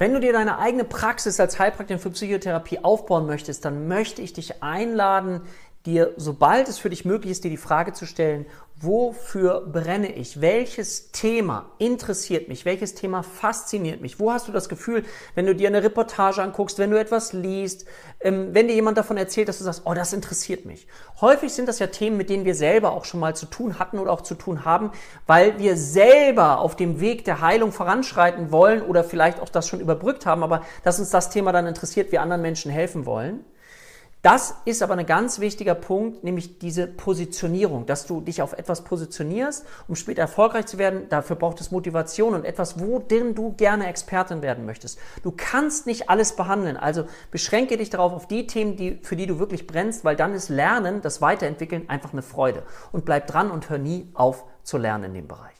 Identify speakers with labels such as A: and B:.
A: Wenn du dir deine eigene Praxis als Heilpraktikerin für Psychotherapie aufbauen möchtest, dann möchte ich dich einladen, dir, sobald es für dich möglich ist, dir die Frage zu stellen, wofür brenne ich? Welches Thema interessiert mich? Welches Thema fasziniert mich? Wo hast du das Gefühl, wenn du dir eine Reportage anguckst, wenn du etwas liest, ähm, wenn dir jemand davon erzählt, dass du sagst, oh, das interessiert mich. Häufig sind das ja Themen, mit denen wir selber auch schon mal zu tun hatten oder auch zu tun haben, weil wir selber auf dem Weg der Heilung voranschreiten wollen oder vielleicht auch das schon überbrückt haben, aber dass uns das Thema dann interessiert, wir anderen Menschen helfen wollen. Das ist aber ein ganz wichtiger Punkt, nämlich diese Positionierung, dass du dich auf etwas positionierst, um später erfolgreich zu werden. Dafür braucht es Motivation und etwas, worin du gerne Expertin werden möchtest. Du kannst nicht alles behandeln, also beschränke dich darauf auf die Themen, die, für die du wirklich brennst, weil dann ist Lernen, das Weiterentwickeln einfach eine Freude. Und bleib dran und hör nie auf zu lernen in dem Bereich.